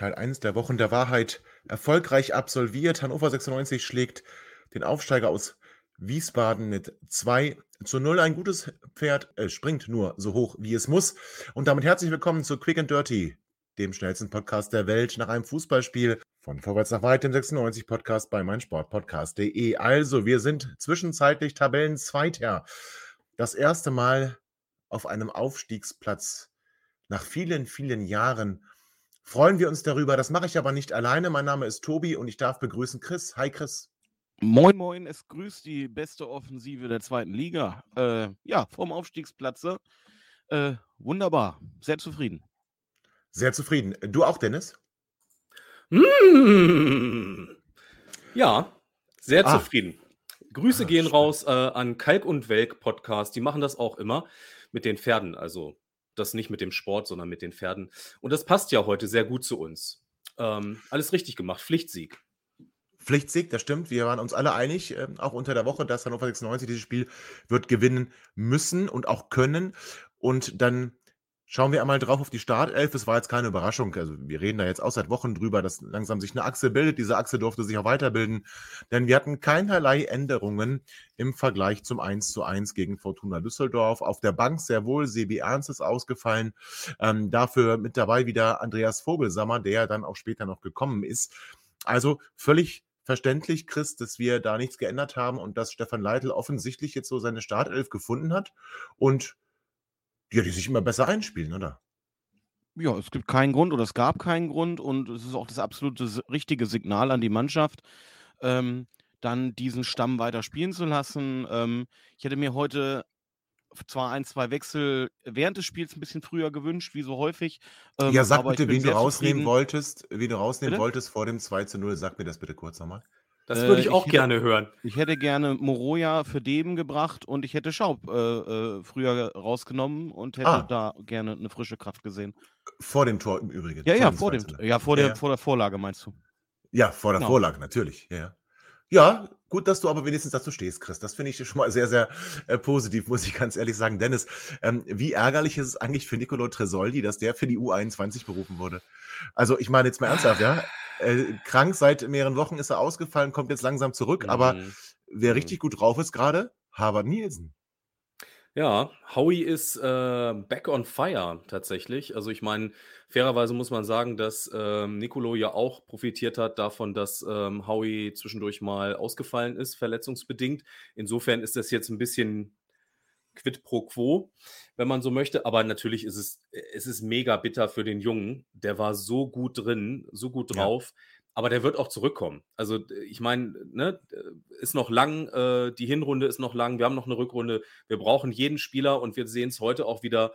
Teil 1 der Wochen der Wahrheit erfolgreich absolviert. Hannover 96 schlägt den Aufsteiger aus Wiesbaden mit 2 zu 0. Ein gutes Pferd äh, springt nur so hoch, wie es muss. Und damit herzlich willkommen zu Quick and Dirty, dem schnellsten Podcast der Welt nach einem Fußballspiel von Vorwärts nach Weit, dem 96 Podcast bei meinsportpodcast.de. Also, wir sind zwischenzeitlich Tabellenzweiter. Das erste Mal auf einem Aufstiegsplatz nach vielen, vielen Jahren freuen wir uns darüber. Das mache ich aber nicht alleine. Mein Name ist Tobi und ich darf begrüßen Chris. Hi Chris. Moin, moin, es grüßt die beste Offensive der zweiten Liga. Äh, ja, vom Aufstiegsplatze. Äh, wunderbar, sehr zufrieden. Sehr zufrieden. Du auch, Dennis? Mmh. Ja, sehr ah. zufrieden. Grüße ah, gehen schön. raus äh, an Kalk und Welk Podcast. Die machen das auch immer mit den Pferden. Also das nicht mit dem Sport, sondern mit den Pferden. Und das passt ja heute sehr gut zu uns. Ähm, alles richtig gemacht. Pflichtsieg. Pflichtsieg, das stimmt. Wir waren uns alle einig, äh, auch unter der Woche, dass Hannover 96 dieses Spiel wird gewinnen müssen und auch können. Und dann Schauen wir einmal drauf auf die Startelf. Es war jetzt keine Überraschung. Also wir reden da jetzt auch seit Wochen drüber, dass langsam sich eine Achse bildet. Diese Achse durfte sich auch weiterbilden, denn wir hatten keinerlei Änderungen im Vergleich zum 1 zu 1 gegen Fortuna Düsseldorf. Auf der Bank sehr wohl Sebi Ernst ist ausgefallen. Ähm, dafür mit dabei wieder Andreas Vogelsammer, der dann auch später noch gekommen ist. Also völlig verständlich, Chris, dass wir da nichts geändert haben und dass Stefan Leitl offensichtlich jetzt so seine Startelf gefunden hat und ja, die sich immer besser einspielen, oder? Ja, es gibt keinen Grund oder es gab keinen Grund und es ist auch das absolute richtige Signal an die Mannschaft, ähm, dann diesen Stamm weiter spielen zu lassen. Ähm, ich hätte mir heute zwar ein, zwei Wechsel während des Spiels ein bisschen früher gewünscht, wie so häufig. Ähm, ja, sag bitte, wen du rausnehmen zufrieden. wolltest, wen du rausnehmen bitte? wolltest vor dem 2 zu 0. Sag mir das bitte kurz nochmal. Das würde ich äh, auch ich gerne hören. Ich hätte gerne Moroja für Deben gebracht und ich hätte Schaub äh, äh, früher rausgenommen und hätte ah. da gerne eine frische Kraft gesehen. Vor dem Tor im Übrigen. Ja, ja, vor, dem, ja, vor, ja, der, ja. vor der Vorlage meinst du. Ja, vor der genau. Vorlage, natürlich. Ja, ja, gut, dass du aber wenigstens dazu stehst, Chris. Das finde ich schon mal sehr, sehr äh, positiv, muss ich ganz ehrlich sagen. Dennis, ähm, wie ärgerlich ist es eigentlich für Nicolo Tresoldi, dass der für die U21 berufen wurde? Also, ich meine jetzt mal ernsthaft, ja. Äh, krank seit mehreren Wochen ist er ausgefallen, kommt jetzt langsam zurück, mhm. aber wer mhm. richtig gut drauf ist gerade, Harvard Nielsen. Ja, Howie ist äh, back on fire tatsächlich. Also ich meine, fairerweise muss man sagen, dass ähm, Nicolo ja auch profitiert hat davon, dass ähm, Howie zwischendurch mal ausgefallen ist, verletzungsbedingt. Insofern ist das jetzt ein bisschen quid pro quo, wenn man so möchte. Aber natürlich ist es, es ist mega bitter für den Jungen. Der war so gut drin, so gut drauf. Ja. Aber der wird auch zurückkommen. Also, ich meine, ne, ist noch lang, äh, die Hinrunde ist noch lang, wir haben noch eine Rückrunde. Wir brauchen jeden Spieler und wir sehen es heute auch wieder.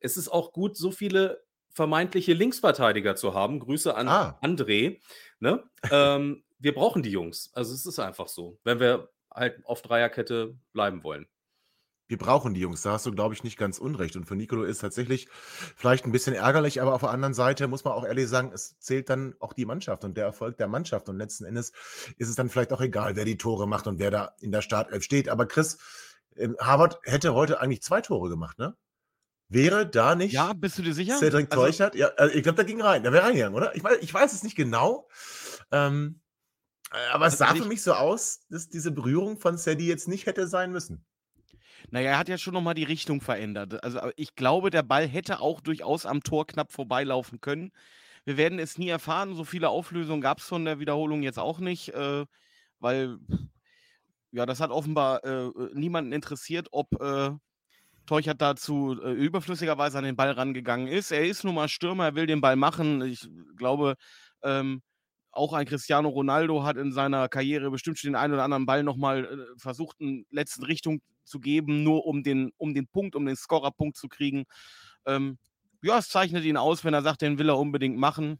Es ist auch gut, so viele vermeintliche Linksverteidiger zu haben. Grüße an ah. André. Ne? ähm, wir brauchen die Jungs. Also es ist einfach so, wenn wir halt auf Dreierkette bleiben wollen wir brauchen die Jungs. Da hast du, glaube ich, nicht ganz unrecht. Und für Nicolo ist tatsächlich vielleicht ein bisschen ärgerlich, aber auf der anderen Seite muss man auch ehrlich sagen, es zählt dann auch die Mannschaft und der Erfolg der Mannschaft. Und letzten Endes ist es dann vielleicht auch egal, wer die Tore macht und wer da in der Startelf steht. Aber Chris, ähm, Harvard hätte heute eigentlich zwei Tore gemacht, ne? Wäre da nicht. Ja, bist du dir sicher? Cedric also, Teuchert? Ja, also ich glaube, der ging rein. Der wäre reingegangen, oder? Ich weiß, ich weiß es nicht genau. Ähm, äh, aber es also sah für mich so aus, dass diese Berührung von Sadie jetzt nicht hätte sein müssen. Naja, er hat ja schon nochmal die Richtung verändert. Also ich glaube, der Ball hätte auch durchaus am Tor knapp vorbeilaufen können. Wir werden es nie erfahren. So viele Auflösungen gab es von der Wiederholung jetzt auch nicht, äh, weil ja, das hat offenbar äh, niemanden interessiert, ob äh, Teuchert dazu äh, überflüssigerweise an den Ball rangegangen ist. Er ist nun mal Stürmer, er will den Ball machen. Ich glaube, ähm, auch ein Cristiano Ronaldo hat in seiner Karriere bestimmt schon den einen oder anderen Ball nochmal äh, versucht, eine letzte Richtung zu geben, nur um den, um den Punkt, um den Scorerpunkt zu kriegen. Ähm, ja, es zeichnet ihn aus, wenn er sagt, den will er unbedingt machen.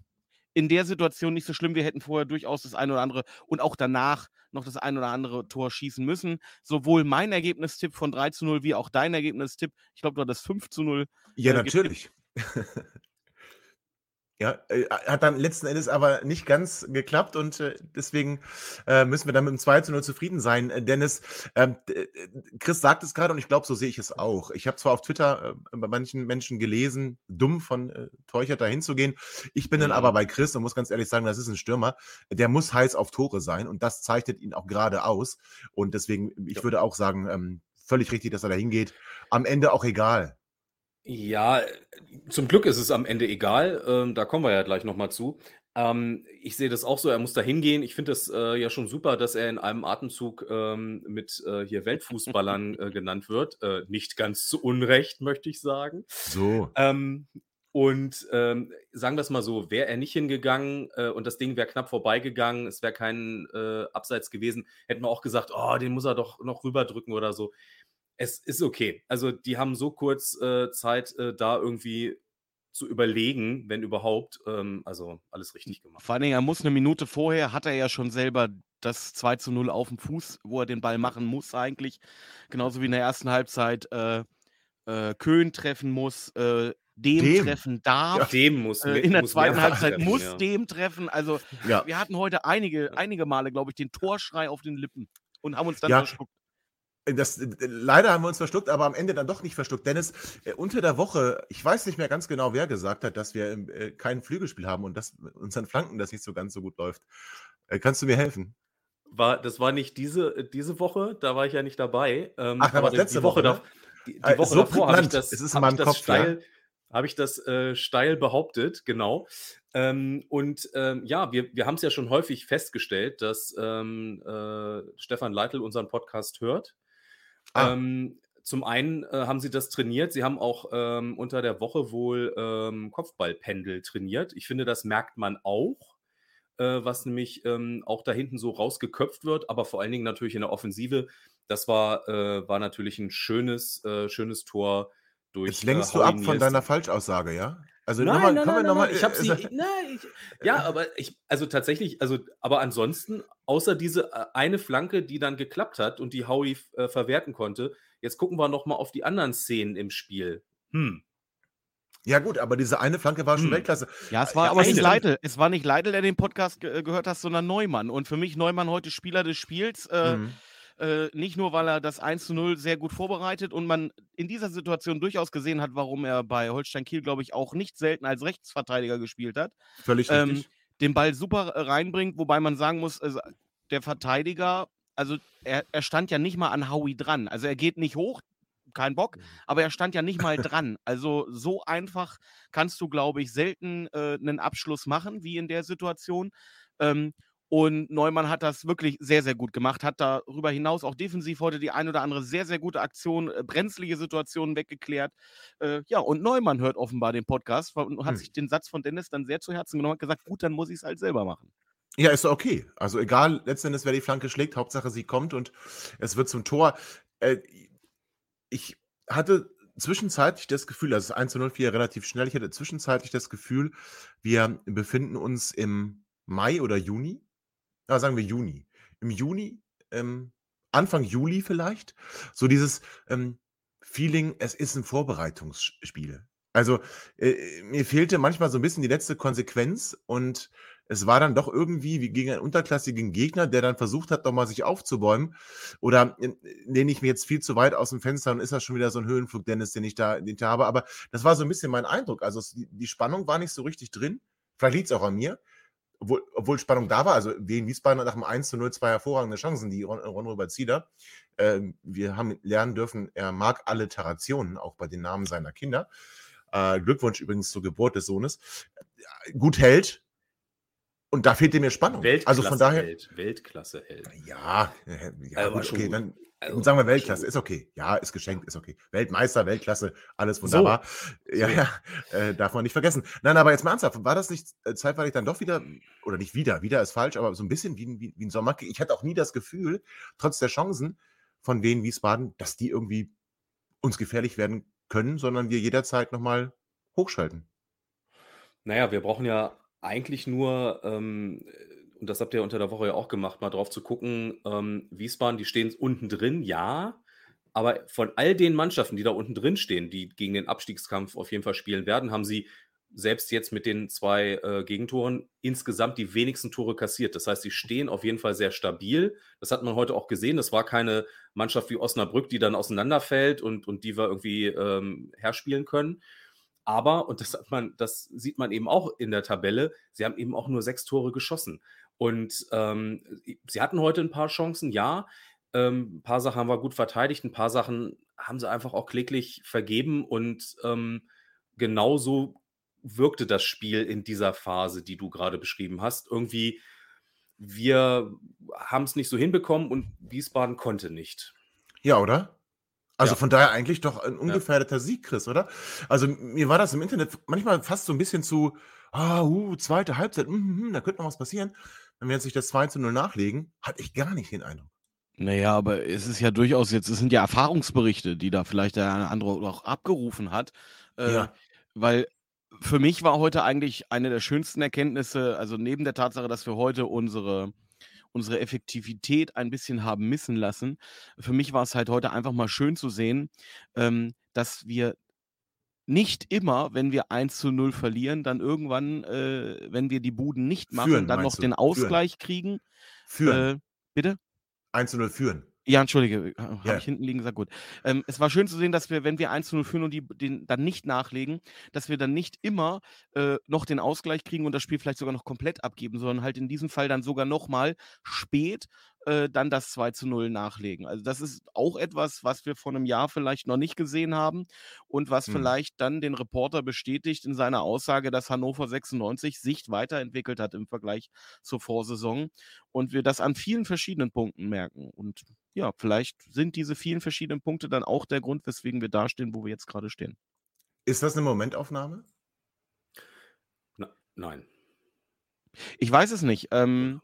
In der Situation nicht so schlimm. Wir hätten vorher durchaus das eine oder andere und auch danach noch das ein oder andere Tor schießen müssen. Sowohl mein Ergebnistipp von 3 zu 0 wie auch dein Ergebnistipp. Ich glaube, du hattest 5 zu 0. Ja, äh, natürlich. Ja, äh, hat dann letzten Endes aber nicht ganz geklappt und äh, deswegen äh, müssen wir dann mit dem 2 zu 0 zufrieden sein. Äh, Dennis, ähm, äh, Chris sagt es gerade und ich glaube, so sehe ich es auch. Ich habe zwar auf Twitter bei manchen Menschen gelesen, dumm von äh, Teuchert dahin zu gehen. Ich bin dann aber mhm. bei Chris und muss ganz ehrlich sagen, das ist ein Stürmer. Der muss heiß auf Tore sein und das zeichnet ihn auch gerade aus. Und deswegen, ich ja. würde auch sagen, ähm, völlig richtig, dass er da hingeht. Am Ende auch egal. Ja, zum Glück ist es am Ende egal. Ähm, da kommen wir ja gleich nochmal zu. Ähm, ich sehe das auch so, er muss da hingehen. Ich finde es äh, ja schon super, dass er in einem Atemzug ähm, mit äh, hier Weltfußballern äh, genannt wird. Äh, nicht ganz zu Unrecht, möchte ich sagen. So. Ähm, und ähm, sagen wir es mal so, wäre er nicht hingegangen äh, und das Ding wäre knapp vorbeigegangen, es wäre kein äh, Abseits gewesen, hätten wir auch gesagt, oh, den muss er doch noch rüberdrücken oder so es ist okay. Also die haben so kurz äh, Zeit, äh, da irgendwie zu überlegen, wenn überhaupt. Ähm, also alles richtig gemacht. Vor allen Dingen, er muss eine Minute vorher, hat er ja schon selber das 2 zu 0 auf dem Fuß, wo er den Ball machen muss eigentlich. Genauso wie in der ersten Halbzeit äh, äh, Köhn treffen muss, äh, dem, dem, treffen darf. Ja, dem muss. Äh, in der muss zweiten Halbzeit treffen, muss ja. dem treffen. Also ja. wir hatten heute einige, einige Male, glaube ich, den Torschrei auf den Lippen und haben uns dann verschluckt. Das, leider haben wir uns verschluckt, aber am Ende dann doch nicht verschluckt. Dennis, äh, unter der Woche, ich weiß nicht mehr ganz genau, wer gesagt hat, dass wir äh, kein Flügelspiel haben und dass unseren Flanken das nicht so ganz so gut läuft. Äh, kannst du mir helfen? War, das war nicht diese, diese Woche, da war ich ja nicht dabei. Ähm, Ach, aber letzte die Woche, Woche da, die, die äh, Woche so davor habe ich das, es ist in meinem Kopf, steil, ja. habe ich das äh, steil behauptet, genau. Ähm, und ähm, ja, wir, wir haben es ja schon häufig festgestellt, dass ähm, äh, Stefan Leitl unseren Podcast hört. Ah. Ähm, zum einen äh, haben sie das trainiert. Sie haben auch ähm, unter der Woche wohl ähm, Kopfballpendel trainiert. Ich finde, das merkt man auch, äh, was nämlich ähm, auch da hinten so rausgeköpft wird, aber vor allen Dingen natürlich in der Offensive. Das war, äh, war natürlich ein schönes, äh, schönes Tor durch. Jetzt lenkst äh, du ab von deiner Falschaussage, ja? Also nein, nochmal, nein, nein, nochmal, ich habe sie, nein, ich, ja, aber ich, also tatsächlich, also, aber ansonsten, außer diese äh, eine Flanke, die dann geklappt hat und die Howie äh, verwerten konnte, jetzt gucken wir nochmal auf die anderen Szenen im Spiel. Hm. Ja gut, aber diese eine Flanke war schon hm. Weltklasse. Ja, es war ja, aber nicht Leitl. Es war nicht Leitl, der den Podcast ge gehört hat, sondern Neumann. Und für mich Neumann heute Spieler des Spiels. Äh, mhm. Äh, nicht nur, weil er das 1 zu 0 sehr gut vorbereitet und man in dieser Situation durchaus gesehen hat, warum er bei Holstein Kiel, glaube ich, auch nicht selten als Rechtsverteidiger gespielt hat. Völlig ähm, richtig. Den Ball super reinbringt, wobei man sagen muss, also der Verteidiger, also er, er stand ja nicht mal an Howie dran. Also er geht nicht hoch, kein Bock, mhm. aber er stand ja nicht mal dran. Also so einfach kannst du, glaube ich, selten äh, einen Abschluss machen wie in der Situation. Ähm, und Neumann hat das wirklich sehr, sehr gut gemacht, hat darüber hinaus auch defensiv heute die ein oder andere sehr, sehr gute Aktion, äh, brenzlige Situationen weggeklärt. Äh, ja, und Neumann hört offenbar den Podcast und hat hm. sich den Satz von Dennis dann sehr zu Herzen genommen und gesagt, gut, dann muss ich es halt selber machen. Ja, ist okay. Also egal, letztendlich, wer die Flanke schlägt, Hauptsache sie kommt und es wird zum Tor. Äh, ich hatte zwischenzeitlich das Gefühl, also das 1 zu 0 4 relativ schnell, ich hatte zwischenzeitlich das Gefühl, wir befinden uns im Mai oder Juni ja, sagen wir Juni. Im Juni, ähm, Anfang Juli vielleicht, so dieses ähm, Feeling, es ist ein Vorbereitungsspiel. Also äh, mir fehlte manchmal so ein bisschen die letzte Konsequenz und es war dann doch irgendwie wie gegen einen unterklassigen Gegner, der dann versucht hat, nochmal sich aufzubäumen. Oder äh, lehne ich mir jetzt viel zu weit aus dem Fenster und ist das schon wieder so ein Höhenflug, Dennis, den ich da, den ich da habe. Aber das war so ein bisschen mein Eindruck. Also die, die Spannung war nicht so richtig drin. Vielleicht liegt es auch an mir obwohl, obwohl Spannung da war, also Wien Wiesbaden nach dem 1 zu 0 zwei hervorragende Chancen, die Ron, Ron Robert Zieder. Äh, wir haben lernen dürfen, er mag Alliterationen, auch bei den Namen seiner Kinder. Äh, Glückwunsch übrigens zur Geburt des Sohnes. Gut hält. Und da fehlte mir Spannung. Weltklasse also von daher. Held. Weltklasse hält. Ja, ja also, okay, dann, Also, sagen wir Weltklasse, ist okay. Ja, ist geschenkt, ist okay. Weltmeister, Weltklasse, alles wunderbar. So. Ja, ja, äh, darf man nicht vergessen. Nein, aber jetzt mal ernsthaft, war das nicht äh, zeitweilig dann doch wieder, oder nicht wieder, wieder ist falsch, aber so ein bisschen wie, wie, wie ein Sommer. Ich hatte auch nie das Gefühl, trotz der Chancen von Wien, Wiesbaden, dass die irgendwie uns gefährlich werden können, sondern wir jederzeit nochmal hochschalten. Naja, wir brauchen ja eigentlich nur ähm, und das habt ihr unter der Woche ja auch gemacht, mal drauf zu gucken, ähm, Wiesbaden, die stehen unten drin, ja, aber von all den Mannschaften, die da unten drin stehen, die gegen den Abstiegskampf auf jeden Fall spielen werden, haben sie selbst jetzt mit den zwei äh, Gegentoren insgesamt die wenigsten Tore kassiert. Das heißt, sie stehen auf jeden Fall sehr stabil. Das hat man heute auch gesehen. Das war keine Mannschaft wie Osnabrück, die dann auseinanderfällt und, und die wir irgendwie ähm, herspielen können. Aber, und das, man, das sieht man eben auch in der Tabelle, sie haben eben auch nur sechs Tore geschossen. Und ähm, sie hatten heute ein paar Chancen, ja. Ähm, ein paar Sachen haben wir gut verteidigt, ein paar Sachen haben sie einfach auch kläglich vergeben und ähm, genauso wirkte das Spiel in dieser Phase, die du gerade beschrieben hast. Irgendwie, wir haben es nicht so hinbekommen und Wiesbaden konnte nicht. Ja, oder? Also ja. von daher eigentlich doch ein ungefährdeter ja. Sieg, Chris, oder? Also mir war das im Internet manchmal fast so ein bisschen zu, ah, uh, zweite Halbzeit, mm, mm, da könnte noch was passieren wenn wir jetzt nicht das 2 zu 0 nachlegen, hatte ich gar nicht den Eindruck. Naja, aber es ist ja durchaus jetzt, es sind ja Erfahrungsberichte, die da vielleicht der eine andere auch abgerufen hat. Äh, ja. Weil für mich war heute eigentlich eine der schönsten Erkenntnisse, also neben der Tatsache, dass wir heute unsere, unsere Effektivität ein bisschen haben missen lassen, für mich war es halt heute einfach mal schön zu sehen, ähm, dass wir nicht immer, wenn wir 1 zu 0 verlieren, dann irgendwann, äh, wenn wir die Buden nicht machen, führen, dann noch du? den Ausgleich führen. kriegen. Führen. Äh, bitte? 1 zu 0 führen. Ja, entschuldige, äh, habe yeah. ich hinten liegen gesagt, gut. Ähm, es war schön zu sehen, dass wir, wenn wir 1 zu 0 führen und die den dann nicht nachlegen, dass wir dann nicht immer äh, noch den Ausgleich kriegen und das Spiel vielleicht sogar noch komplett abgeben, sondern halt in diesem Fall dann sogar nochmal spät äh, dann das 2 zu 0 nachlegen. Also das ist auch etwas, was wir vor einem Jahr vielleicht noch nicht gesehen haben und was hm. vielleicht dann den Reporter bestätigt in seiner Aussage, dass Hannover 96 sich weiterentwickelt hat im Vergleich zur Vorsaison und wir das an vielen verschiedenen Punkten merken. Und ja, vielleicht sind diese vielen verschiedenen Punkte dann auch der Grund, weswegen wir da stehen, wo wir jetzt gerade stehen. Ist das eine Momentaufnahme? Na, nein. Ich weiß es nicht. Ähm,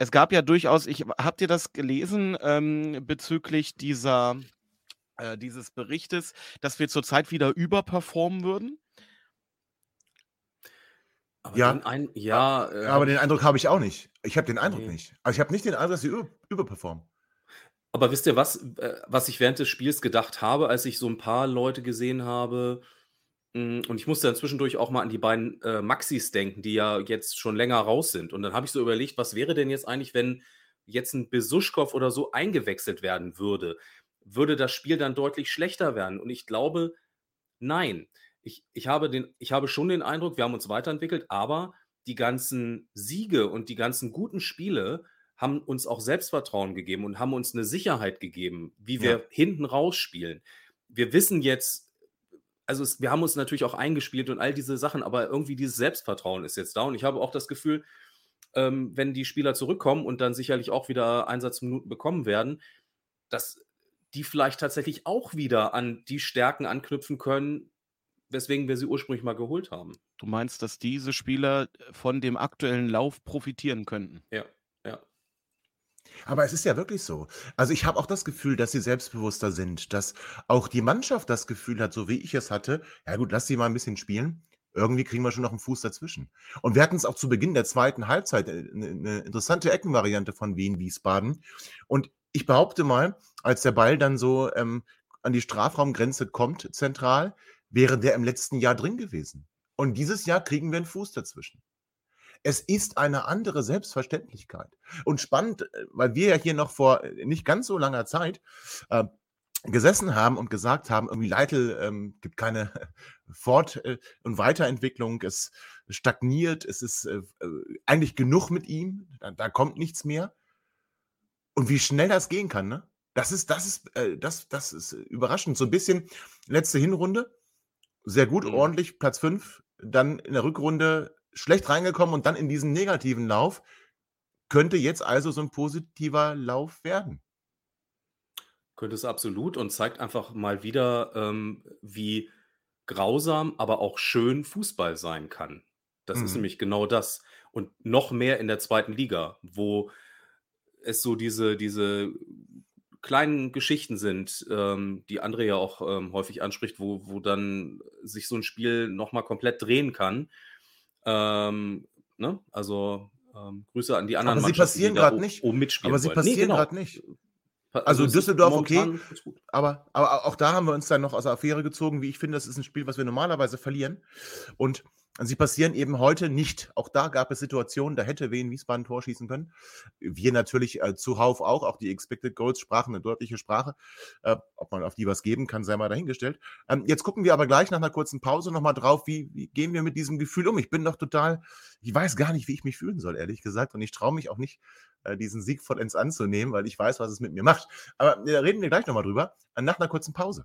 es gab ja durchaus, ich habt ihr das gelesen ähm, bezüglich dieser äh, dieses Berichtes, dass wir zurzeit wieder überperformen würden? Aber ja, ein, ja, äh, aber den Eindruck habe ich auch nicht. Ich habe den Eindruck nee. nicht. Also ich habe nicht den Eindruck, dass sie über, überperformen. Aber wisst ihr was, äh, was ich während des Spiels gedacht habe, als ich so ein paar Leute gesehen habe, und ich musste dann zwischendurch auch mal an die beiden äh, Maxis denken, die ja jetzt schon länger raus sind. Und dann habe ich so überlegt, was wäre denn jetzt eigentlich, wenn jetzt ein Besuschkow oder so eingewechselt werden würde? Würde das Spiel dann deutlich schlechter werden? Und ich glaube, nein. Ich, ich, habe den, ich habe schon den Eindruck, wir haben uns weiterentwickelt, aber die ganzen Siege und die ganzen guten Spiele haben uns auch Selbstvertrauen gegeben und haben uns eine Sicherheit gegeben, wie wir ja. hinten rausspielen. Wir wissen jetzt, also es, wir haben uns natürlich auch eingespielt und all diese Sachen, aber irgendwie dieses Selbstvertrauen ist jetzt da. Und ich habe auch das Gefühl, ähm, wenn die Spieler zurückkommen und dann sicherlich auch wieder Einsatzminuten bekommen werden, dass die vielleicht tatsächlich auch wieder an die Stärken anknüpfen können, weswegen wir sie ursprünglich mal geholt haben. Du meinst, dass diese Spieler von dem aktuellen Lauf profitieren könnten? Ja, ja. Aber es ist ja wirklich so. Also, ich habe auch das Gefühl, dass sie selbstbewusster sind, dass auch die Mannschaft das Gefühl hat, so wie ich es hatte: „Ja gut, lass sie mal ein bisschen spielen. Irgendwie kriegen wir schon noch einen Fuß dazwischen.“ Und wir hatten es auch zu Beginn der zweiten Halbzeit, äh, 'ne 'ne interessante Eckenvariante von Wien-Wiesbaden. Und ich behaupte mal, als der Ball dann so, ähm, an die Strafraumgrenze kommt zentral, wäre der im letzten Jahr drin gewesen. Und dieses Jahr kriegen wir einen Fuß dazwischen. Es ist eine andere Selbstverständlichkeit. Und spannend, äh, weil wir ja hier noch vor äh, nicht ganz so langer Zeit äh, gesessen haben und gesagt haben, irgendwie Leitl ähm, gibt keine Fort- äh, und Weiterentwicklung, es stagniert, es ist äh, eigentlich genug mit ihm, da, da, kommt nichts mehr. Und wie schnell das gehen kann, ne? Das ist, das ist, äh, das, das ist überraschend. So ein bisschen letzte Hinrunde, sehr gut, mhm. ordentlich, Platz 5, dann in der Rückrunde schlecht reingekommen und dann in diesen negativen Lauf. Könnte jetzt also so ein positiver Lauf werden? Könnte es absolut und zeigt einfach mal wieder, ähm, wie grausam, aber auch schön Fußball sein kann. Das ist Mhm. nämlich genau das. Und noch mehr in der zweiten Liga, wo es so diese, diese kleinen Geschichten sind, ähm, die André ja auch ähm, häufig anspricht, wo, wo dann sich so ein Spiel nochmal komplett drehen kann. Ähm, ne? Also ähm, Grüße an die anderen Aber sie Mannschaften, passieren gerade nicht. oben mitspielen Aber sie wollen. Nee, passieren genau. gerade nicht. Also ist Düsseldorf, okay, aber, aber auch da haben wir uns dann noch aus der Affäre gezogen. Wie ich finde, das ist ein Spiel, was wir normalerweise verlieren. Und sie passieren eben heute nicht. Auch da gab es Situationen, da hätte Wien Wiesbaden ein Tor schießen können. Wir natürlich äh, zuhauf auch. Auch die Expected Goals sprachen eine deutliche Sprache. Äh, ob man auf die was geben kann, sei mal dahingestellt. Ähm, jetzt gucken wir aber gleich nach einer kurzen Pause nochmal drauf, wie, wie gehen wir mit diesem Gefühl um. Ich bin doch total, ich weiß gar nicht, wie ich mich fühlen soll, ehrlich gesagt. Und ich traue mich auch nicht, äh, diesen Sieg vollends anzunehmen, weil ich weiß, was es mit mir macht. Aber äh, reden wir gleich nochmal drüber, äh, nach einer kurzen Pause.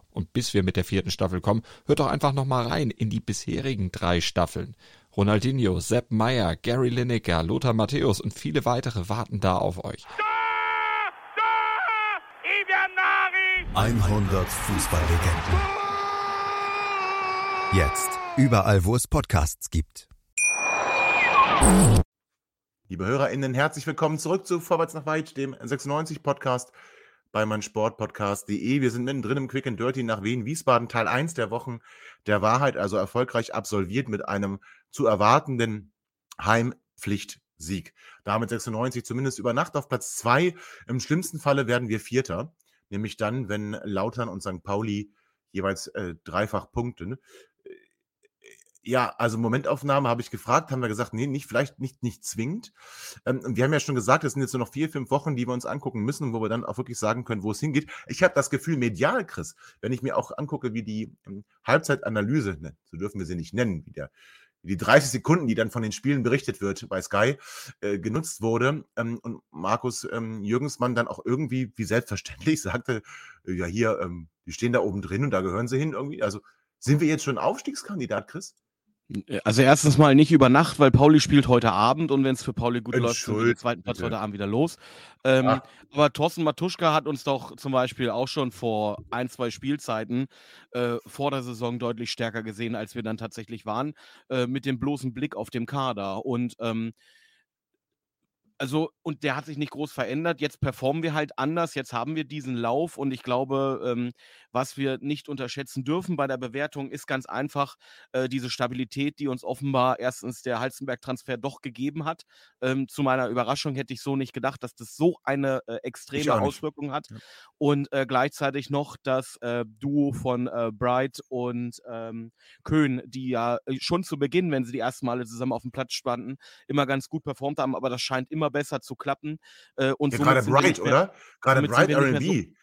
Und bis wir mit der vierten Staffel kommen, hört doch einfach nochmal rein in die bisherigen drei Staffeln. Ronaldinho, Sepp Meyer, Gary Lineker, Lothar Matthäus und viele weitere warten da auf euch. 100 Fußballlegenden. Jetzt überall, wo es Podcasts gibt. Liebe HörerInnen, herzlich willkommen zurück zu Vorwärts nach Weit, dem 96-Podcast bei meinsportpodcast.de. Wir sind mittendrin im Quick and Dirty nach Wien, Wiesbaden, Teil 1 der Wochen der Wahrheit, also erfolgreich absolviert mit einem zu erwartenden Heimpflichtsieg. Damit 96 zumindest über Nacht auf Platz 2. Im schlimmsten Falle werden wir Vierter, nämlich dann, wenn Lautern und St. Pauli jeweils äh, dreifach punkten. Ja, also Momentaufnahme habe ich gefragt, haben wir gesagt, nee, nicht, vielleicht nicht, nicht zwingend. Ähm, wir haben ja schon gesagt, es sind jetzt nur noch vier, fünf Wochen, die wir uns angucken müssen, wo wir dann auch wirklich sagen können, wo es hingeht. Ich habe das Gefühl, medial, Chris, wenn ich mir auch angucke, wie die ähm, Halbzeitanalyse, ne, so dürfen wir sie nicht nennen, wie der die 30 Sekunden, die dann von den Spielen berichtet wird bei Sky, äh, genutzt wurde. Ähm, und Markus ähm, Jürgensmann dann auch irgendwie, wie selbstverständlich, sagte, äh, ja hier, ähm, die stehen da oben drin und da gehören sie hin irgendwie. Also sind wir jetzt schon Aufstiegskandidat, Chris? Also erstens mal nicht über Nacht, weil Pauli spielt heute Abend und wenn es für Pauli gut läuft, den Entschuldige zweiten Platz heute Abend wieder los. Ähm, aber Thorsten Matuschka hat uns doch zum Beispiel auch schon vor ein, zwei Spielzeiten äh, vor der Saison deutlich stärker gesehen, als wir dann tatsächlich waren, äh, mit dem bloßen Blick auf dem Kader. Und ähm, also, und der hat sich nicht groß verändert. Jetzt performen wir halt anders. Jetzt haben wir diesen Lauf und ich glaube, ähm, was wir nicht unterschätzen dürfen bei der Bewertung, ist ganz einfach äh, diese Stabilität, die uns offenbar erstens der Halzenberg-Transfer doch gegeben hat. Ähm, zu meiner Überraschung hätte ich so nicht gedacht, dass das so eine äh, extreme. Auswirkung hat. Ja. Und äh, gleichzeitig noch das äh, Duo von äh, Bright und ähm, Köhn, die ja äh, schon zu Beginn, wenn sie die ersten Male zusammen auf dem Platz standen, immer ganz gut performt haben, aber das scheint immer besser zu klappen. Äh, und Ja, gerade Bright, mehr- oder? Gerade Bright RB.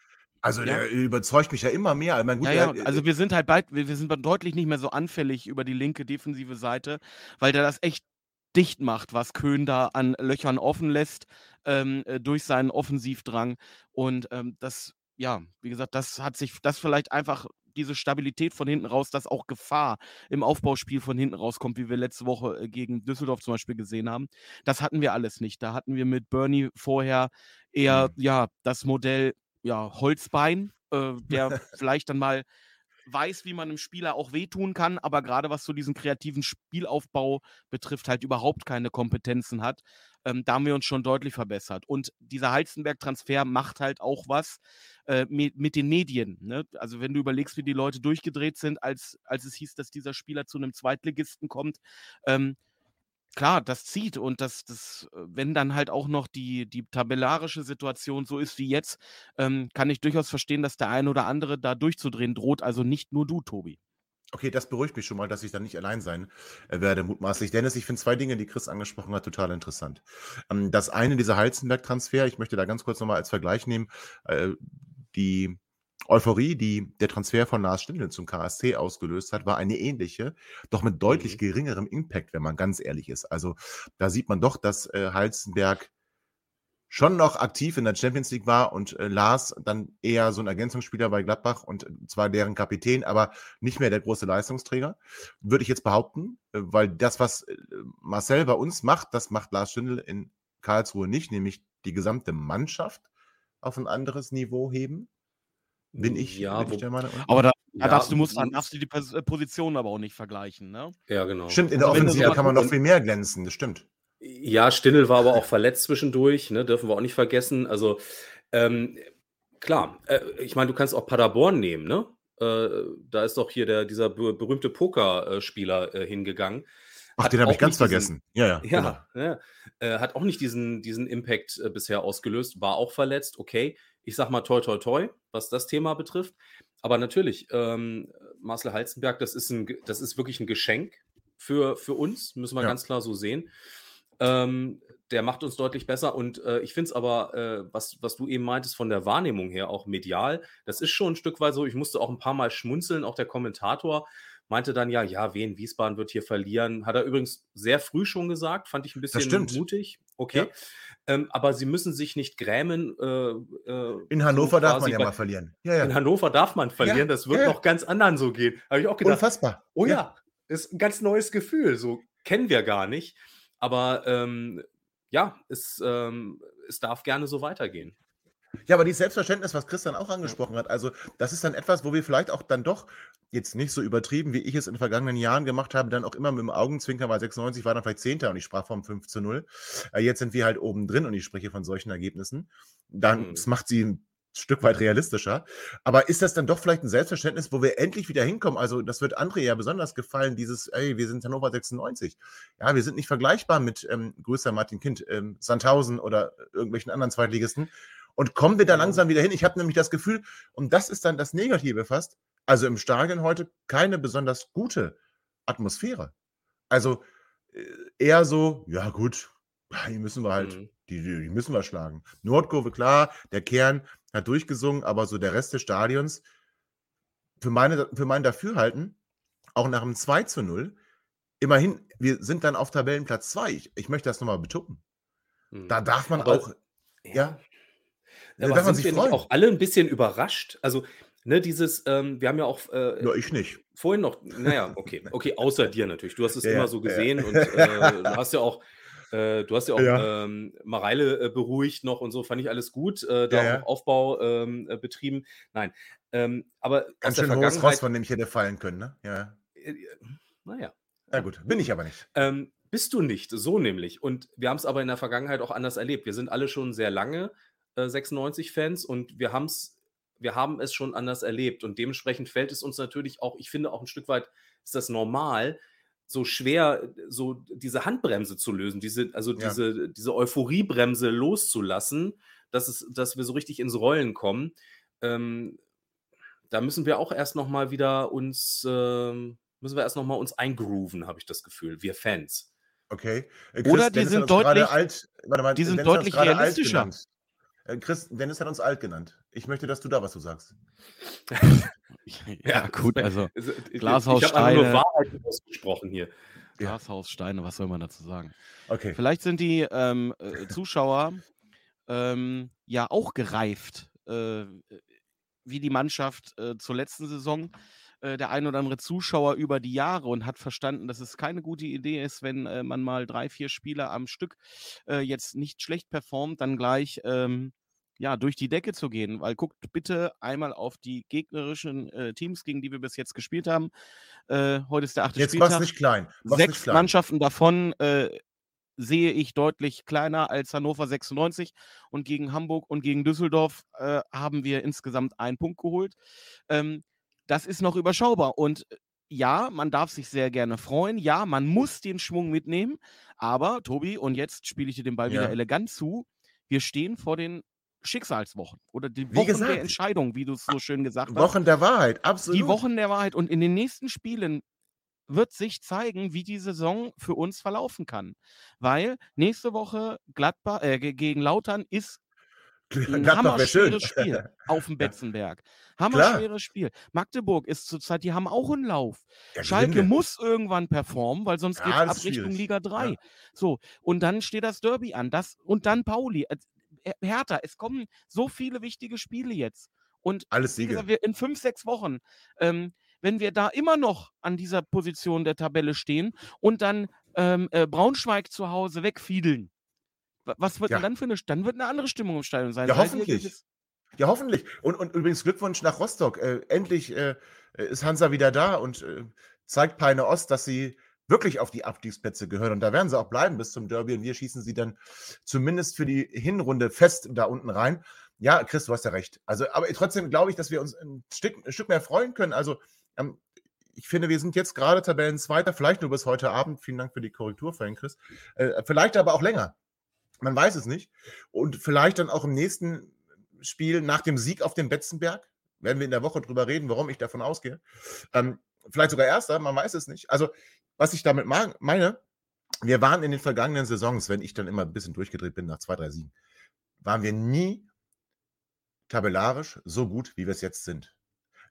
Also Ja. der überzeugt mich ja immer mehr. Ich meine, gut, Ja, ja, also wir sind halt bald, wir, wir sind deutlich nicht mehr so anfällig über die linke defensive Seite, weil der das echt dicht macht, was Köhn da an Löchern offen lässt ähm, äh, durch seinen Offensivdrang. Und ähm, das, ja, wie gesagt, das hat sich, das vielleicht einfach diese Stabilität von hinten raus, dass auch Gefahr im Aufbauspiel von hinten rauskommt, wie wir letzte Woche äh, gegen Düsseldorf zum Beispiel gesehen haben. Das hatten wir alles nicht. Da hatten wir mit Bernie vorher eher, ja, das Modell, ja, Holzbein, äh, der vielleicht dann mal weiß, wie man einem Spieler auch wehtun kann, aber gerade was so diesen kreativen Spielaufbau betrifft, halt überhaupt keine Kompetenzen hat. Ähm, da haben wir uns schon deutlich verbessert. Und dieser Heizenberg-Transfer macht halt auch was äh, mit, den Medien. Ne? Also wenn du überlegst, wie die Leute durchgedreht sind, als, als es hieß, dass dieser Spieler zu einem Zweitligisten kommt, ähm, klar, das zieht und das, das, äh, wenn dann halt auch noch die, die tabellarische Situation so ist wie jetzt, ähm, kann ich durchaus verstehen, dass der ein oder andere da durchzudrehen droht. Also nicht nur du, Tobi. Okay, das beruhigt mich schon mal, dass ich dann nicht allein sein äh, werde, mutmaßlich. Dennis, ich finde zwei Dinge, die Chris angesprochen hat, total interessant. Ähm, das eine, dieser Halzenberg-Transfer, ich möchte da ganz kurz nochmal als Vergleich nehmen. Äh, die Euphorie, die der Transfer von Lars Stindl zum KSC ausgelöst hat, war eine ähnliche, doch mit deutlich Mhm. geringerem Impact, wenn man ganz ehrlich ist. Also da sieht man doch, dass äh, schon noch aktiv in der Champions League war und äh, Lars dann eher so ein Ergänzungsspieler bei Gladbach und äh, zwar deren Kapitän, aber nicht mehr der große Leistungsträger, würde ich jetzt behaupten, äh, weil das, was äh, Marcel bei uns macht, das macht Lars Stindl in Karlsruhe nicht, nämlich die gesamte Mannschaft auf ein anderes Niveau heben. Bin ich, Ja, bin ich der Meinung? Aber da, da ja, darfst, du musst, dann m- darfst du die Pos- Positionen aber auch nicht vergleichen, ne? ja, genau. Stimmt, in der Also so Offensive kann man noch viel mehr glänzen, das stimmt. Ja, Stindl war aber auch verletzt zwischendurch, ne, dürfen wir auch nicht vergessen. Also, ähm, klar, äh, ich meine, du kannst auch Paderborn nehmen, ne? Äh, da ist doch hier der, dieser be berühmte Pokerspieler äh, hingegangen. Ach, Hat den habe ich ganz diesen- vergessen. Ja, ja, genau. Ja, ja. Äh, hat auch nicht diesen, diesen Impact äh, bisher ausgelöst, war auch verletzt. Okay, ich sag mal toi, toi, toi, was das Thema betrifft. Aber natürlich, ähm, Marcel Halzenberg, das ist, ein, das ist wirklich ein Geschenk für, für uns, müssen wir Ja. ganz klar so sehen. Ähm, der macht uns deutlich besser und äh, ich finde es aber, äh, was, was du eben meintest von der Wahrnehmung her, auch medial, das ist schon ein Stück weit so. Ich musste auch ein paar Mal schmunzeln, auch der Kommentator meinte dann ja, ja, Wien Wiesbaden wird hier verlieren. Hat er übrigens sehr früh schon gesagt, fand ich ein bisschen mutig. Okay. Ja. Ähm, aber sie müssen sich nicht grämen. Äh, äh, In so Hannover darf man ja bei- mal verlieren. Ja, ja. In Hannover darf man verlieren, das wird noch ganz anderen so gehen. Habe ich auch gedacht, Unfassbar. oh ja, ist ein ganz neues Gefühl. So kennen wir gar nicht. Aber ähm, ja, es, ähm, es darf gerne so weitergehen. Ja, aber dieses Selbstverständnis, was Christian auch angesprochen hat, also das ist dann etwas, wo wir vielleicht auch dann doch jetzt nicht so übertrieben, wie ich es in den vergangenen Jahren gemacht habe, dann auch immer mit dem Augenzwinkern, weil 96 war dann vielleicht Zehnter und ich sprach vom 5 zu 0. Äh, jetzt sind wir halt oben drin und ich spreche von solchen Ergebnissen. Dann, Mhm. das macht sie Stück weit realistischer. Aber ist das dann doch vielleicht ein Selbstverständnis, wo wir endlich wieder hinkommen? Also, das wird André ja besonders gefallen, dieses, ey, wir sind Hannover 96. Ja, wir sind nicht vergleichbar mit ähm, größer Martin Kind, ähm, Sandhausen oder irgendwelchen anderen Zweitligisten. Und kommen wir da langsam wieder hin? Ich habe nämlich das Gefühl, und das ist dann das Negative fast, also im Stadion heute keine besonders gute Atmosphäre. Also äh, eher so, ja gut, die müssen wir halt, Mhm. Die, die müssen wir schlagen. Nordkurve, klar, der Kern hat durchgesungen, aber so der Rest des Stadions, für, meine, für mein Dafürhalten, auch nach einem 2 zu 0, immerhin, wir sind dann auf Tabellenplatz 2. Ich, ich möchte das nochmal betonen. Mhm. Da darf man Aber- auch, ja, da Aber darf man sind sich freuen. auch alle ein bisschen überrascht? Also, ne, dieses, ähm, wir haben ja auch äh, Nur ich nicht. vorhin noch, naja, okay, okay, außer dir natürlich. Du hast es Ja, immer ja, so ja, ja. gesehen und äh, du hast ja auch, äh, du hast ja auch Ja. ähm, Mareile äh, beruhigt noch und so, fand ich alles gut, äh, da Ja, auch ja. noch Aufbau ähm, äh, betrieben. Nein, ähm, aber Ganz schön hohes Ross, von dem ich hätte fallen können, ne? Ja. äh, naja. Na gut, bin ich aber nicht. Ähm, bist du nicht, so nämlich. Und wir haben es aber in der Vergangenheit auch anders erlebt. Wir sind alle schon sehr lange äh, 96-Fans und wir, haben's, wir haben es schon anders erlebt. Und dementsprechend fällt es uns natürlich auch, ich finde auch ein Stück weit ist das normal, so schwer, so diese Handbremse zu lösen, diese, also Ja. diese, diese Euphoriebremse loszulassen, dass, es, dass wir so richtig ins Rollen kommen. Ähm, da müssen wir auch erst noch mal wieder uns, ähm, müssen wir erst noch mal uns eingrooven, habe ich das Gefühl, wir Fans. Okay. Äh, Oder die Dennis sind deutlich- alt, warte mal, die sind deutlich realistischer. Äh, Chris, Dennis hat uns alt genannt. Ich möchte, dass du da was du sagst. Ja, gut, also ich- Glashaus, ich habe nur. Wahrheit ausgesprochen hier. Ja. Glashaus, Steine, was soll man dazu sagen? Okay. Vielleicht sind die ähm, äh, Zuschauer ähm, ja auch gereift, äh, wie die Mannschaft äh, zur letzten Saison. Äh, der ein oder andere Zuschauer über die Jahre und hat verstanden, dass es keine gute Idee ist, wenn äh, man mal drei, vier Spieler am Stück äh, jetzt nicht schlecht performt, dann gleich ähm, ja, durch die Decke zu gehen. Weil guckt bitte einmal auf die gegnerischen äh, Teams, gegen die wir bis jetzt gespielt haben. Äh, heute ist der achte Jetzt Spieltag mach's nicht klein. Mach's nicht sechs klein. Mannschaften davon äh, sehe ich deutlich kleiner als Hannover 96 und gegen Hamburg und gegen Düsseldorf äh, haben wir insgesamt einen Punkt geholt. Ähm, das ist noch überschaubar und äh, ja, man darf sich sehr gerne freuen. Ja, man muss den Schwung mitnehmen. Aber, Tobi, und jetzt spiele ich dir den Ball Ja. wieder elegant zu. Wir stehen vor den Schicksalswochen oder die Wie Wochen gesagt, der Entscheidung, wie du es so schön gesagt hast Wochen der Wahrheit, absolut. die Wochen der Wahrheit. Und in den nächsten Spielen wird sich zeigen, wie die Saison für uns verlaufen kann. Weil nächste Woche Gladbach äh, ge- gegen Lautern ist Ein hammerschweres. Spiel auf dem Betzenberg. Hammerschweres Spiel. Magdeburg ist zurzeit, die haben auch einen Lauf. Ja, Schalke wir. muss irgendwann performen, weil sonst geht Ja, es das ab Richtung. Liga 3. Ja. So, und dann steht das Derby an. Das, und dann Pauli. Her- Hertha, es kommen so viele wichtige Spiele jetzt. Und Alles wie gesagt, Siege. wir in fünf, sechs Wochen, ähm, wenn wir da immer noch an dieser Position der Tabelle stehen und dann ähm, äh, Braunschweig zu Hause wegfiedeln, wa- was wird denn Ja. dann für eine, dann wird eine andere Stimmung im Stadion sein. Ja, hoffentlich. Ja, hoffentlich. Und, und übrigens Glückwunsch nach Rostock. Äh, endlich äh, ist Hansa wieder da und äh, zeigt Peine Ost, dass sie wirklich auf die Abstiegsplätze gehören. Und da werden sie auch bleiben bis zum Derby. Und wir schießen sie dann zumindest für die Hinrunde fest da unten rein. Ja, Chris, du hast ja recht. Also, aber trotzdem glaube ich, dass wir uns ein Stück, ein Stück mehr freuen können. Also, ähm, ich finde, wir sind jetzt gerade Tabellenzweiter, vielleicht nur bis heute Abend. Vielen Dank für die Korrektur vorhin, Chris. Äh, vielleicht aber auch länger. Man weiß es nicht. Und vielleicht dann auch im nächsten Spiel nach dem Sieg auf dem Betzenberg. Werden wir in der Woche drüber reden, warum ich davon ausgehe. Ähm, vielleicht sogar erster, man weiß es nicht. Also, was ich damit meine, wir waren in den vergangenen Saisons, wenn ich dann immer ein bisschen durchgedreht bin nach zwei, drei Siegen, waren wir nie tabellarisch so gut, wie wir es jetzt sind.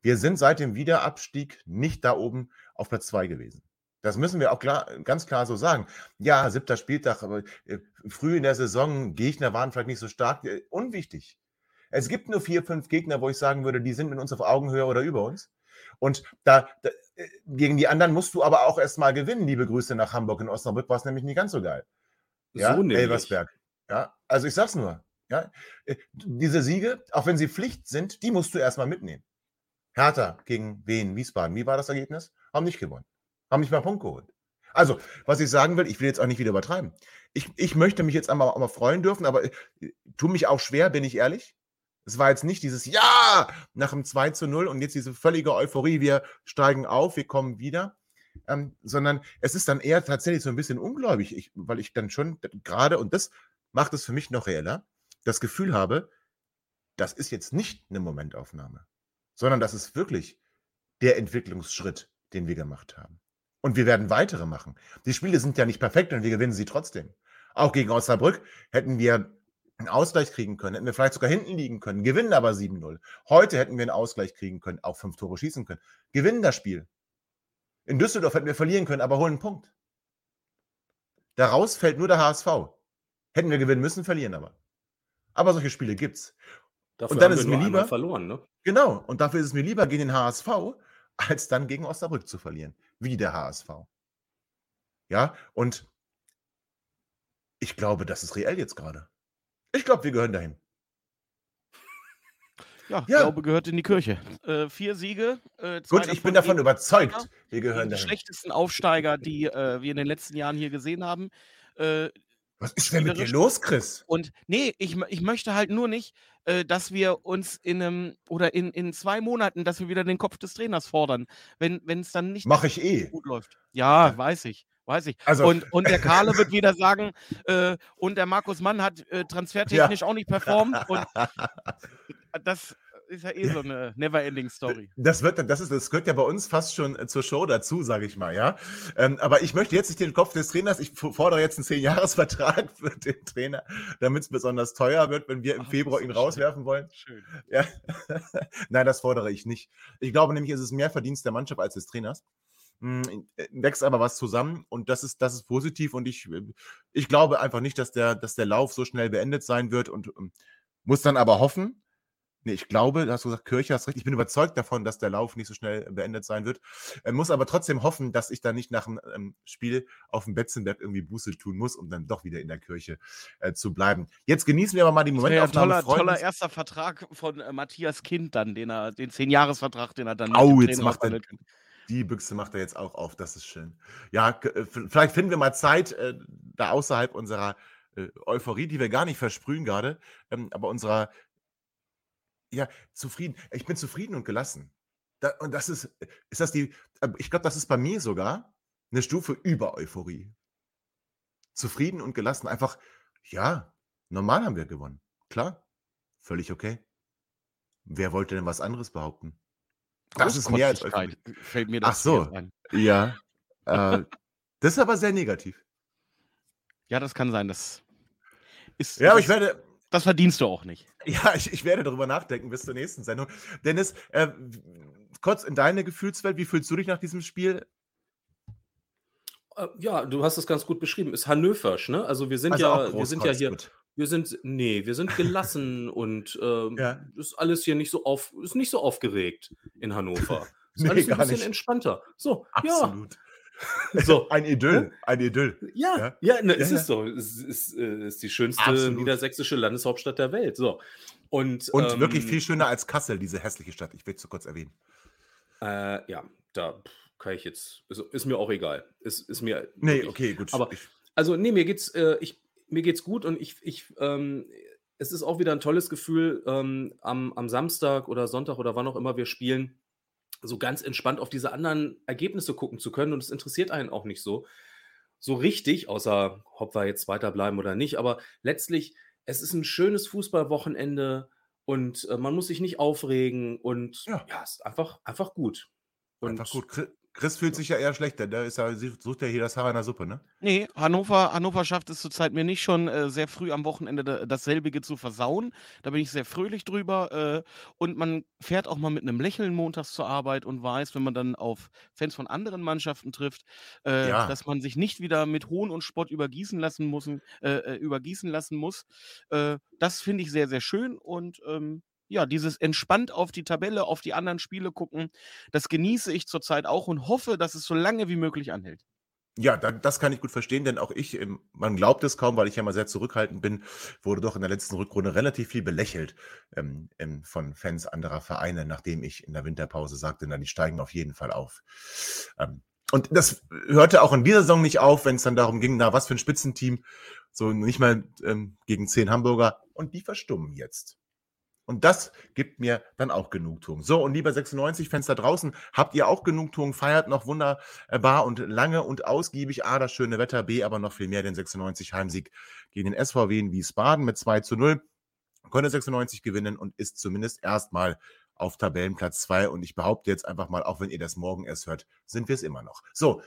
Wir sind seit dem Wiederabstieg nicht da oben auf Platz zwei gewesen. Das müssen wir auch klar, ganz klar so sagen. Ja, siebter Spieltag, aber äh, früh in der Saison, Gegner waren vielleicht nicht so stark. Äh, unwichtig. Es gibt nur vier, fünf Gegner, wo ich sagen würde, die sind mit uns auf Augenhöhe oder über uns. Und da, da gegen die anderen musst du aber auch erstmal gewinnen. Liebe Grüße nach Hamburg. In Osnabrück war es nämlich nicht ganz so geil. Ja, So. Elversberg. Ja, also ich sag's nur. Ja, äh, diese Siege, auch wenn sie Pflicht sind, die musst du erstmal mitnehmen. Hertha gegen Wien, Wiesbaden. Wie war das Ergebnis? Haben nicht gewonnen. Haben nicht mal Punkt geholt. Also, was ich sagen will, ich will jetzt auch nicht wieder übertreiben. Ich, ich möchte mich jetzt einmal, einmal freuen dürfen, aber äh, tu mich auch schwer, bin ich ehrlich. Es war jetzt nicht dieses Ja nach dem 2 zu 0 und jetzt diese völlige Euphorie, wir steigen auf, wir kommen wieder, ähm, sondern es ist dann eher tatsächlich so ein bisschen ungläubig, ich, weil ich dann schon gerade, und das macht es für mich noch reeller, das Gefühl habe, das ist jetzt nicht eine Momentaufnahme, sondern das ist wirklich der Entwicklungsschritt, den wir gemacht haben. Und wir werden weitere machen. Die Spiele sind ja nicht perfekt und wir gewinnen sie trotzdem. Auch gegen Osnabrück hätten wir einen Ausgleich kriegen können, hätten wir vielleicht sogar hinten liegen können, gewinnen aber 7-0. Heute hätten wir einen Ausgleich kriegen können, auch fünf Tore schießen können, gewinnen das Spiel. In Düsseldorf hätten wir verlieren können, aber holen einen Punkt. Daraus fällt nur der HSV. Hätten wir gewinnen müssen, verlieren aber. Aber solche Spiele gibt's. Dafür Und dann ist es mir lieber- verloren, ne? Genau. Und dafür ist es mir lieber, gegen den HSV, als dann gegen Osnabrück zu verlieren. Wie der HSV. Ja, und ich glaube, das ist reell jetzt gerade. Ich glaube, wir gehören dahin. Ja, Ja. Glaube gehört in die Kirche. Äh, vier Siege. Äh, Gut, ich bin davon überzeugt, wir gehören die dahin. schlechtesten Aufsteiger, die äh, wir in den letzten Jahren hier gesehen haben. Äh, Was ist denn mit dir los, Chris? Und nee, ich, ich möchte halt nur nicht, äh, dass wir uns in einem oder in, in zwei Monaten, dass wir wieder den Kopf des Trainers fordern, wenn es dann nicht Mache ich eh. gut läuft. Ja, weiß ich. Weiß ich. Also- und, und der Karle wird wieder sagen, äh, und der Markus Mann hat äh, transfertechnisch auch nicht performt. Und das ist ja eh so eine never-ending Story. Das, wird, das, ist, das gehört ja bei uns fast schon äh, zur Show dazu, sage ich mal, ja. Ähm, aber ich möchte jetzt nicht den Kopf des Trainers, ich fordere jetzt einen 10-Jahres-Vertrag für den Trainer, damit es besonders teuer wird, wenn wir im Ach, Februar ihn ist schön. rauswerfen wollen. Schön. Ja. Nein, das fordere ich nicht. Ich glaube nämlich, es ist mehr Verdienst der Mannschaft als des Trainers. Mm, äh, Wächst aber was zusammen und das ist, das ist positiv und ich, äh, ich glaube einfach nicht, dass der, dass der Lauf so schnell beendet sein wird und ähm, muss dann aber hoffen. Nee, ich glaube, hast du gesagt, Kirche hast recht. Ich bin überzeugt davon, dass der Lauf nicht so schnell beendet sein wird. Äh, muss aber trotzdem hoffen, dass ich dann nicht nach dem ähm, Spiel auf dem Betzenberg irgendwie Buße tun muss, um dann doch wieder in der Kirche äh, zu bleiben. Jetzt genießen wir aber mal die wäre ja Momentaufnahme. toller, toller erster Vertrag von äh, Matthias Kind dann, den er, den 10-Jahres-Vertrag, den er dann Au, jetzt macht er-. Die Büchse macht er jetzt auch auf, das ist schön. Ja, äh, vielleicht finden wir mal Zeit, äh, da außerhalb unserer äh, Euphorie, die wir gar nicht versprühen gerade, ähm, aber unserer, ja, zufrieden. Ich bin zufrieden und gelassen. Da, und das ist, ist das die, äh, ich glaube, das ist bei mir sogar eine Stufe über Euphorie. Zufrieden und gelassen. Einfach, ja, normal haben wir gewonnen. Klar, völlig okay. Wer wollte denn was anderes behaupten? Das ist mehr als fällt mir Ach das so. jetzt ein. Ja. Äh, das ist aber sehr negativ. Ja, das kann sein. Das ist. Ja, aber ich werde, das verdienst du auch nicht. Ja, ich, ich werde darüber nachdenken bis zur nächsten Sendung. Dennis, äh, kurz in deine Gefühlswelt, wie fühlst du dich nach diesem Spiel? Äh, ja, du hast es ganz gut beschrieben. Ist Hannoversch, ne? Also wir sind Also ja, wir sind ja hier, Großkreuzgut. Wir sind, nee, wir sind gelassen und ähm, Ja. ist alles hier nicht so auf, ist nicht so aufgeregt in Hannover. Ist Nee, alles ein bisschen nicht. entspannter. So, Absolut. ja, so. Ein Idyll, ein Idyll. Ja, Ja. ja, ne, Ja, es ja. ist so. Es ist, äh, ist die schönste Absolut. niedersächsische Landeshauptstadt der Welt. So. Und, Und wirklich ähm, viel schöner als Kassel, diese hässliche Stadt. Ich will es so kurz erwähnen. Äh, ja, da kann ich jetzt, ist, ist mir auch egal. Ist, ist mir Nee, wirklich- okay, gut. Aber Also, nee, mir geht's, äh, ich, mir geht's gut und ich, ich, ähm, es ist auch wieder ein tolles Gefühl, ähm, am, am Samstag oder Sonntag oder wann auch immer wir spielen, so ganz entspannt auf diese anderen Ergebnisse gucken zu können. Und es interessiert einen auch nicht so, so richtig, außer ob wir jetzt weiterbleiben oder nicht. Aber letztlich, es ist ein schönes Fußballwochenende und äh, man muss sich nicht aufregen und Ja. ja, es ist einfach, einfach gut. Und einfach gut. Chris- fühlt sich ja eher schlecht, denn der ist ja, sucht ja hier das Haar in der Suppe, ne? Nee, Hannover, Hannover schafft es zurzeit mir nicht schon äh, sehr früh am Wochenende da, dasselbige zu versauen. Da bin ich sehr fröhlich drüber. Äh, und man fährt auch mal mit einem Lächeln montags zur Arbeit und weiß, wenn man dann auf Fans von anderen Mannschaften trifft, äh, Ja. dass man sich nicht wieder mit Hohn und Spott übergießen lassen muss. Äh, äh, übergießen lassen muss. Äh, das finde ich sehr, sehr schön. Und ähm, ja, dieses entspannt auf die Tabelle, auf die anderen Spiele gucken, das genieße ich zurzeit auch und hoffe, dass es so lange wie möglich anhält. Ja, da, das kann ich gut verstehen, denn auch ich, ähm, man glaubt es kaum, weil ich ja mal sehr zurückhaltend bin, wurde doch in der letzten Rückrunde relativ viel belächelt ähm, ähm, von Fans anderer Vereine, nachdem ich in der Winterpause sagte, na, die steigen auf jeden Fall auf. Ähm, und das hörte auch in dieser Saison nicht auf, wenn es dann darum ging, na, was für ein Spitzenteam, so nicht mal ähm, gegen zehn Hamburger. Und die verstummen jetzt. Und das gibt mir dann auch Genugtuung. So, und lieber 96-Fans da draußen, habt ihr auch Genugtuung? Feiert noch wunderbar und lange und ausgiebig. A, das schöne Wetter, B, aber noch viel mehr den 96-Heimsieg gegen den SVW in Wiesbaden mit 2 zu 0. Konnte 96 gewinnen und ist zumindest erstmal auf Tabellenplatz 2. Und ich behaupte jetzt einfach mal, auch wenn ihr das morgen erst hört, sind wir es immer noch. So,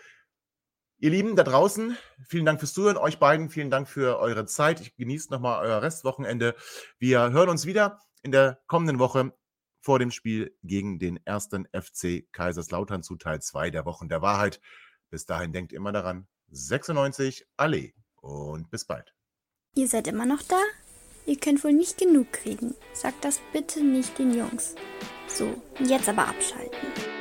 Ihr Lieben da draußen, vielen Dank fürs Zuhören. Euch beiden vielen Dank für eure Zeit. Ich genießt nochmal euer Restwochenende. Wir hören uns wieder in der kommenden Woche vor dem Spiel gegen den ersten FC Kaiserslautern zu Teil 2 der Wochen der Wahrheit. Bis dahin denkt immer daran, 96 Allee und bis bald. Ihr seid immer noch da? Ihr könnt wohl nicht genug kriegen. Sagt das bitte nicht den Jungs. So, jetzt aber abschalten.